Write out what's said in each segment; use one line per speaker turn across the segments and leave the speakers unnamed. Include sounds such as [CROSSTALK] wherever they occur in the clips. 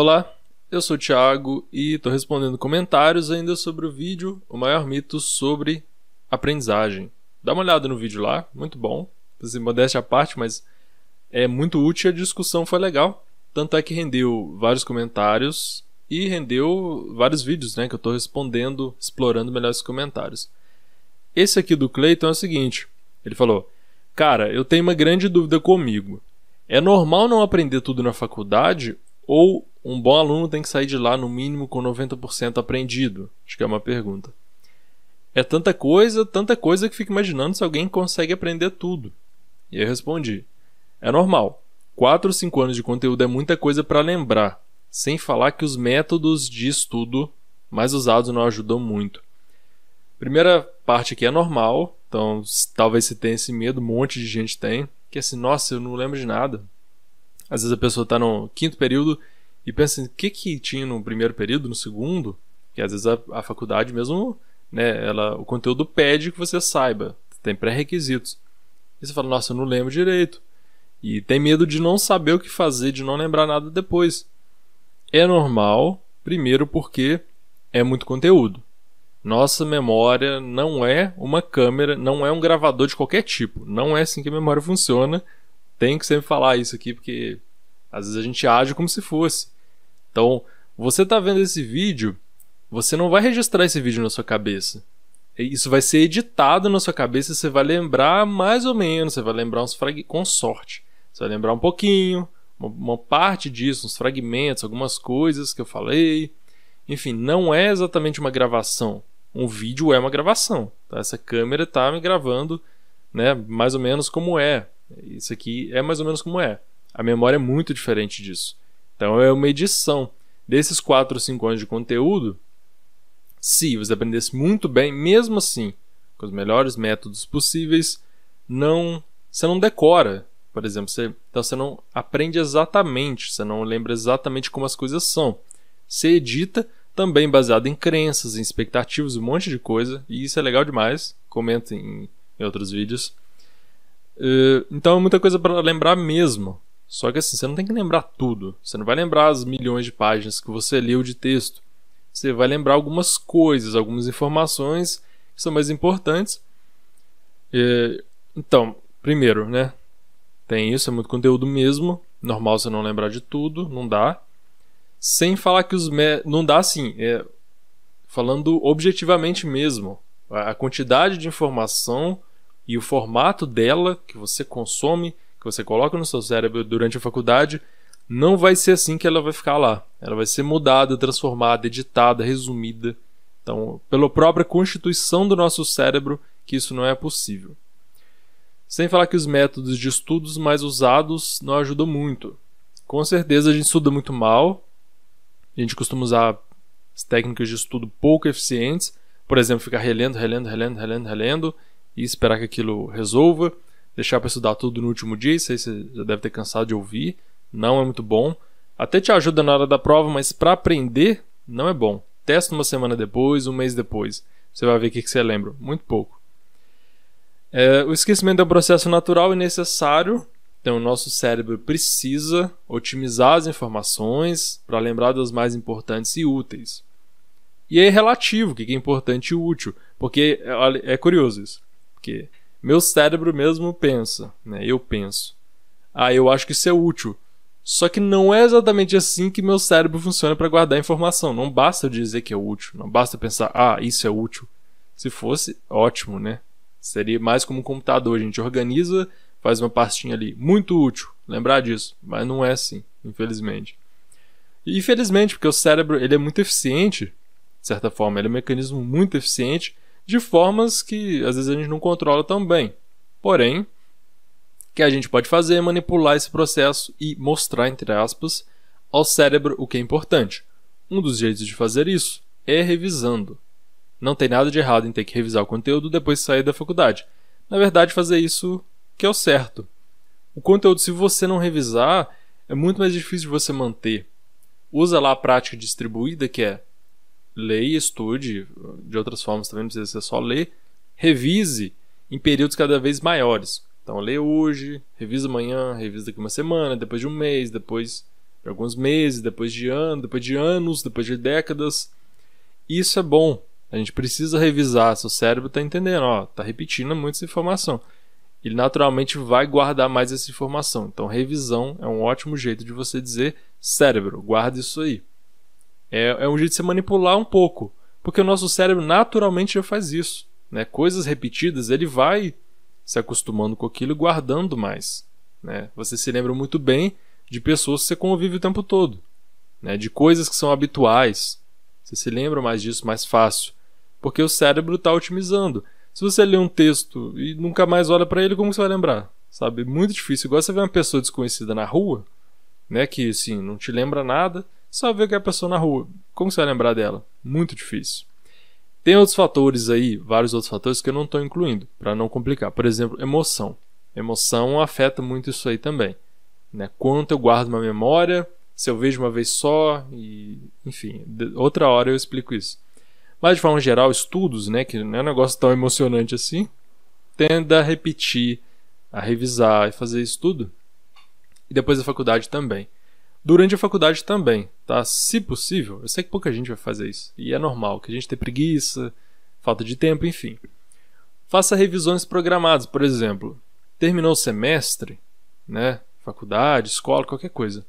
Olá, eu sou o Thiago e estou respondendo comentários ainda sobre o vídeo O Maior Mito sobre Aprendizagem. Dá uma olhada no vídeo lá, muito bom. Assim, modéstia à parte, mas é muito útil e a discussão foi legal. Tanto é que rendeu vários comentários e rendeu vários vídeos né, que eu estou respondendo, explorando melhor esses comentários. Esse aqui do Cleiton é o seguinte: ele falou, Cara, eu tenho uma grande dúvida comigo. É normal não aprender tudo na faculdade ou um bom aluno tem que sair de lá no mínimo com 90% aprendido? Acho que é uma pergunta. É tanta coisa, tanta coisa que fico imaginando se alguém consegue aprender tudo. E eu respondi: É normal. 4 ou 5 anos de conteúdo é muita coisa para lembrar, sem falar que os métodos de estudo mais usados não ajudam muito. Primeira parte aqui é normal, então talvez você tenha esse medo, um monte de gente tem, que é assim, nossa, eu não lembro de nada. Às vezes a pessoa está no quinto período e pensa o que que tinha no primeiro período, no segundo? Que às vezes a, a faculdade mesmo, né, ela, o conteúdo pede que você saiba, tem pré-requisitos. E você fala, nossa, eu não lembro direito. E tem medo de não saber o que fazer, de não lembrar nada depois. É normal, primeiro porque é muito conteúdo. Nossa memória não é uma câmera, não é um gravador de qualquer tipo. Não é assim que a memória funciona. Tenho que sempre falar isso aqui porque às vezes a gente age como se fosse. Então, você está vendo esse vídeo, você não vai registrar esse vídeo na sua cabeça. Isso vai ser editado na sua cabeça você vai lembrar mais ou menos, você vai lembrar uns fragmentos, com sorte. Você vai lembrar um pouquinho, uma, uma parte disso, uns fragmentos, algumas coisas que eu falei. Enfim, não é exatamente uma gravação. Um vídeo é uma gravação. Tá? Essa câmera está me gravando né, mais ou menos como é. Isso aqui é mais ou menos como é. A memória é muito diferente disso. Então é uma edição. Desses 4 ou 5 anos de conteúdo, se você aprendesse muito bem, mesmo assim, com os melhores métodos possíveis, não você não decora, por exemplo, você, então você não aprende exatamente, você não lembra exatamente como as coisas são. Você edita também baseado em crenças, em expectativas, um monte de coisa, e isso é legal demais. Comenta em, em outros vídeos. Uh, então é muita coisa para lembrar mesmo. Só que assim, você não tem que lembrar tudo. Você não vai lembrar as milhões de páginas que você leu de texto. Você vai lembrar algumas coisas, algumas informações que são mais importantes. E, então, primeiro, né? Tem isso, é muito conteúdo mesmo. Normal você não lembrar de tudo, não dá. Sem falar que os. Me... Não dá assim. É... Falando objetivamente mesmo. A quantidade de informação e o formato dela que você consome que você coloca no seu cérebro durante a faculdade, não vai ser assim que ela vai ficar lá. Ela vai ser mudada, transformada, editada, resumida. Então, pela própria constituição do nosso cérebro, que isso não é possível. Sem falar que os métodos de estudos mais usados não ajudam muito. Com certeza a gente estuda muito mal, a gente costuma usar as técnicas de estudo pouco eficientes, por exemplo, ficar relendo, relendo, relendo, relendo, relendo e esperar que aquilo resolva deixar para estudar tudo no último dia, isso aí você já deve ter cansado de ouvir, não é muito bom. Até te ajuda na hora da prova, mas para aprender não é bom. Testa uma semana depois, um mês depois. Você vai ver o que, você lembra. Muito pouco. É, o esquecimento é um processo natural e necessário. Então, o nosso cérebro precisa otimizar as informações para lembrar das mais importantes e úteis. E é relativo o que é importante e útil, porque é, é curioso isso. Porque meu cérebro mesmo pensa, né? Eu penso. Ah, eu acho que isso é útil. Só que não é exatamente assim que meu cérebro funciona para guardar informação. Não basta dizer que é útil, não basta pensar, ah, isso é útil. Se fosse, ótimo, né? Seria mais como um computador, a gente organiza, faz uma pastinha ali, muito útil, lembrar disso, mas não é assim, infelizmente. E infelizmente, porque o cérebro ele é muito eficiente, de certa forma, ele é um mecanismo muito eficiente de formas que às vezes a gente não controla tão bem. Porém, o que a gente pode fazer é manipular esse processo e mostrar, entre aspas, ao cérebro o que é importante. Um dos jeitos de fazer isso é revisando. Não tem nada de errado em ter que revisar o conteúdo depois de sair da faculdade. Na verdade, fazer isso que é o certo. O conteúdo, se você não revisar, é muito mais difícil de você manter. Usa lá a prática distribuída, que é leia e estude, de outras formas também não precisa ser só ler, revise em períodos cada vez maiores. Então, lê hoje, revisa amanhã, revisa daqui uma semana, depois de um mês, depois de alguns meses, depois de anos, depois de anos, depois de décadas. Isso é bom. A gente precisa revisar. Seu cérebro está entendendo, ó, tá repetindo muita informação. Ele naturalmente vai guardar mais essa informação. Então, revisão é um ótimo jeito de você dizer cérebro, guarda isso aí. É, é um jeito de se manipular um pouco, porque o nosso cérebro naturalmente já faz isso. Né? Coisas repetidas, ele vai se acostumando com aquilo e guardando mais. Né? Você se lembra muito bem de pessoas que você convive o tempo todo, né? de coisas que são habituais. Você se lembra mais disso mais fácil, porque o cérebro está otimizando. Se você lê um texto e nunca mais olha para ele, como você vai lembrar? Sabe? Muito difícil. Igual você vê uma pessoa desconhecida na rua, né? Que assim, não te lembra nada, só vê que é a pessoa na rua. Como você vai lembrar dela? Muito difícil. Tem outros fatores aí, vários outros fatores que eu não estou incluindo, para não complicar. Por exemplo, emoção. Emoção afeta muito isso aí também. Né? Quanto eu guardo uma memória, se eu vejo uma vez só, e enfim, outra hora eu explico isso. Mas de forma geral, estudos, né, que não é um negócio tão emocionante assim, tenda a repetir, a revisar e fazer isso tudo. E depois da faculdade também. Durante a faculdade também, tá? Se possível, eu sei que pouca gente vai fazer isso. E é normal, que a gente tem preguiça, falta de tempo, enfim. Faça revisões programadas, por exemplo. Terminou o semestre, né? Faculdade, escola, qualquer coisa.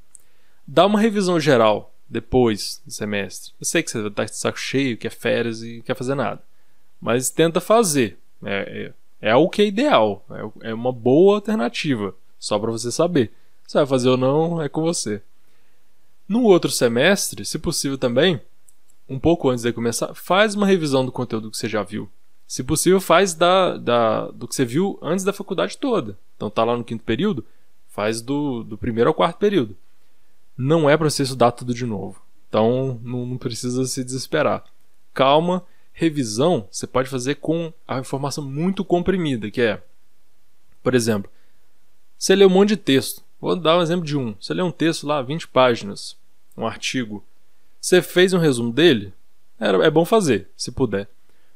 Dá uma revisão geral depois do semestre. Eu sei que você está de saco cheio, quer férias e quer fazer nada. Mas tenta fazer. É, é, é o que é ideal. É, é uma boa alternativa. Só para você saber. Se vai fazer ou não, é com você. No outro semestre, se possível também, um pouco antes de começar, faz uma revisão do conteúdo que você já viu. Se possível, faz da, da, do que você viu antes da faculdade toda. Então tá lá no quinto período, faz do, do primeiro ao quarto período não é para você estudar tudo de novo. Então não, não precisa se desesperar. Calma, revisão você pode fazer com a informação muito comprimida, que é, por exemplo, você lê um monte de texto. Vou dar um exemplo de um. Você lê um texto lá, 20 páginas, um artigo. Você fez um resumo dele? É bom fazer, se puder.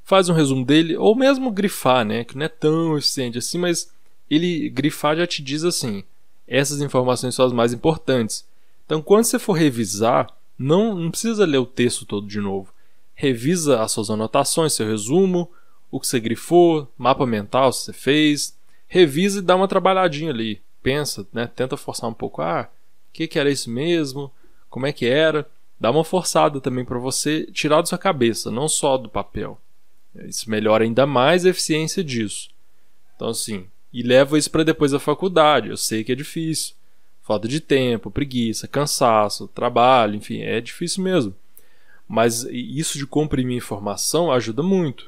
Faz um resumo dele, ou mesmo grifar, né? Que não é tão eficiente assim, mas ele grifar já te diz assim: essas informações são as mais importantes. Então, quando você for revisar, não, não precisa ler o texto todo de novo. Revisa as suas anotações, seu resumo, o que você grifou, mapa mental se você fez. Revisa e dá uma trabalhadinha ali. Pensa, né? tenta forçar um pouco. Ah, o que, que era isso mesmo? Como é que era? Dá uma forçada também para você tirar da sua cabeça, não só do papel. Isso melhora ainda mais a eficiência disso. Então, assim, e leva isso para depois da faculdade. Eu sei que é difícil falta de tempo, preguiça, cansaço, trabalho, enfim, é difícil mesmo. Mas isso de comprimir informação ajuda muito.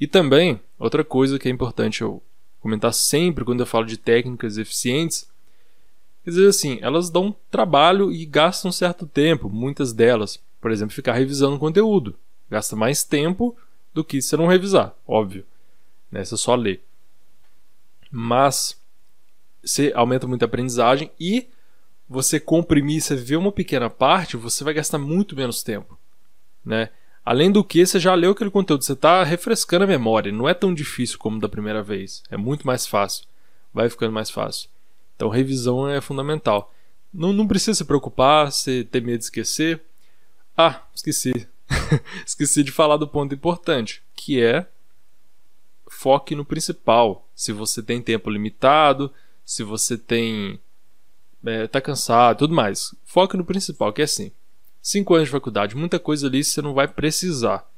E também, outra coisa que é importante eu comentar sempre quando eu falo de técnicas eficientes, quer dizer assim, elas dão trabalho e gastam um certo tempo, muitas delas. Por exemplo, ficar revisando conteúdo. Gasta mais tempo do que se não revisar, óbvio. Né? Você só lê. Mas você aumenta muito a aprendizagem e você comprimir, você ver uma pequena parte, você vai gastar muito menos tempo, né? Além do que, você já leu aquele conteúdo, você está refrescando a memória, não é tão difícil como da primeira vez, é muito mais fácil, vai ficando mais fácil. Então, revisão é fundamental. Não, não precisa se preocupar, se ter medo de esquecer. Ah, esqueci. [LAUGHS] esqueci de falar do ponto importante, que é foque no principal. Se você tem tempo limitado, se você tem é, tá cansado, tudo mais. Foca no principal, que é assim. Cinco anos de faculdade, muita coisa ali você não vai precisar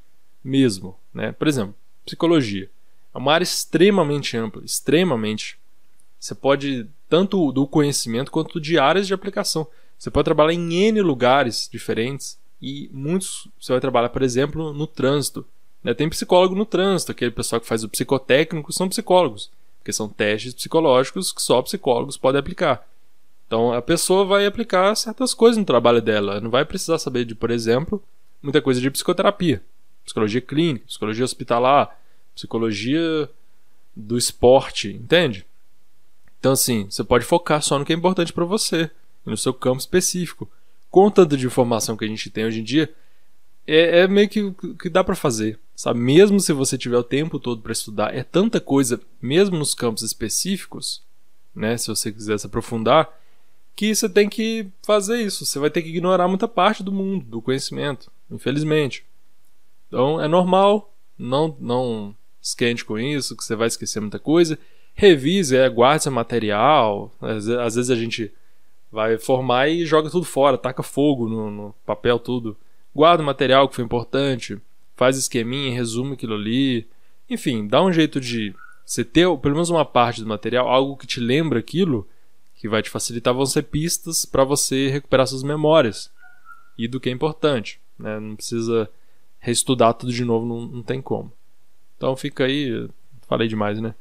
mesmo, né? Por exemplo, psicologia. É uma área extremamente ampla, extremamente. Você pode tanto do conhecimento quanto de áreas de aplicação. Você pode trabalhar em N lugares diferentes e muitos você vai trabalhar, por exemplo, no trânsito. Né? Tem psicólogo no trânsito, aquele pessoal que faz o psicotécnico são psicólogos porque são testes psicológicos que só psicólogos podem aplicar. Então a pessoa vai aplicar certas coisas no trabalho dela, não vai precisar saber de, por exemplo, muita coisa de psicoterapia, psicologia clínica, psicologia hospitalar, psicologia do esporte, entende? Então assim, você pode focar só no que é importante para você, no seu campo específico. Com tanto de informação que a gente tem hoje em dia, é, é meio que que dá para fazer, sabe? Mesmo se você tiver o tempo todo para estudar, é tanta coisa, mesmo nos campos específicos, né? Se você quiser se aprofundar, que você tem que fazer isso. Você vai ter que ignorar muita parte do mundo, do conhecimento, infelizmente. Então é normal, não não esquente com isso, que você vai esquecer muita coisa. Revise, é, guarde seu material. Às, às vezes a gente vai formar e joga tudo fora, taca fogo no, no papel, tudo. Guarda o material que foi importante, faz esqueminha, resume aquilo ali. Enfim, dá um jeito de você ter pelo menos uma parte do material, algo que te lembra aquilo, que vai te facilitar, vão ser pistas para você recuperar suas memórias e do que é importante. Né? Não precisa reestudar tudo de novo, não, não tem como. Então fica aí, falei demais, né?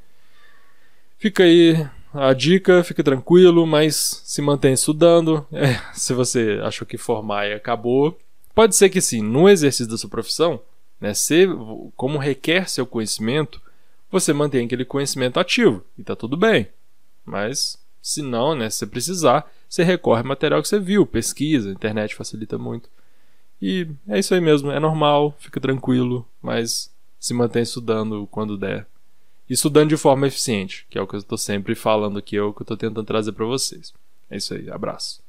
Fica aí a dica, fica tranquilo, mas se mantenha estudando. [LAUGHS] É, se você achou que formar e acabou, pode ser que sim, no exercício da sua profissão, né, se, como requer seu conhecimento, você mantém aquele conhecimento ativo e tá tudo bem. Mas se não, né, se você precisar, você recorre ao material que você viu, pesquisa, a internet facilita muito. E é isso aí mesmo, é normal, fica tranquilo, mas se mantém estudando quando der. Estudando de forma eficiente, que é o que eu estou sempre falando aqui, é o que eu estou tentando trazer para vocês. É isso aí, abraço.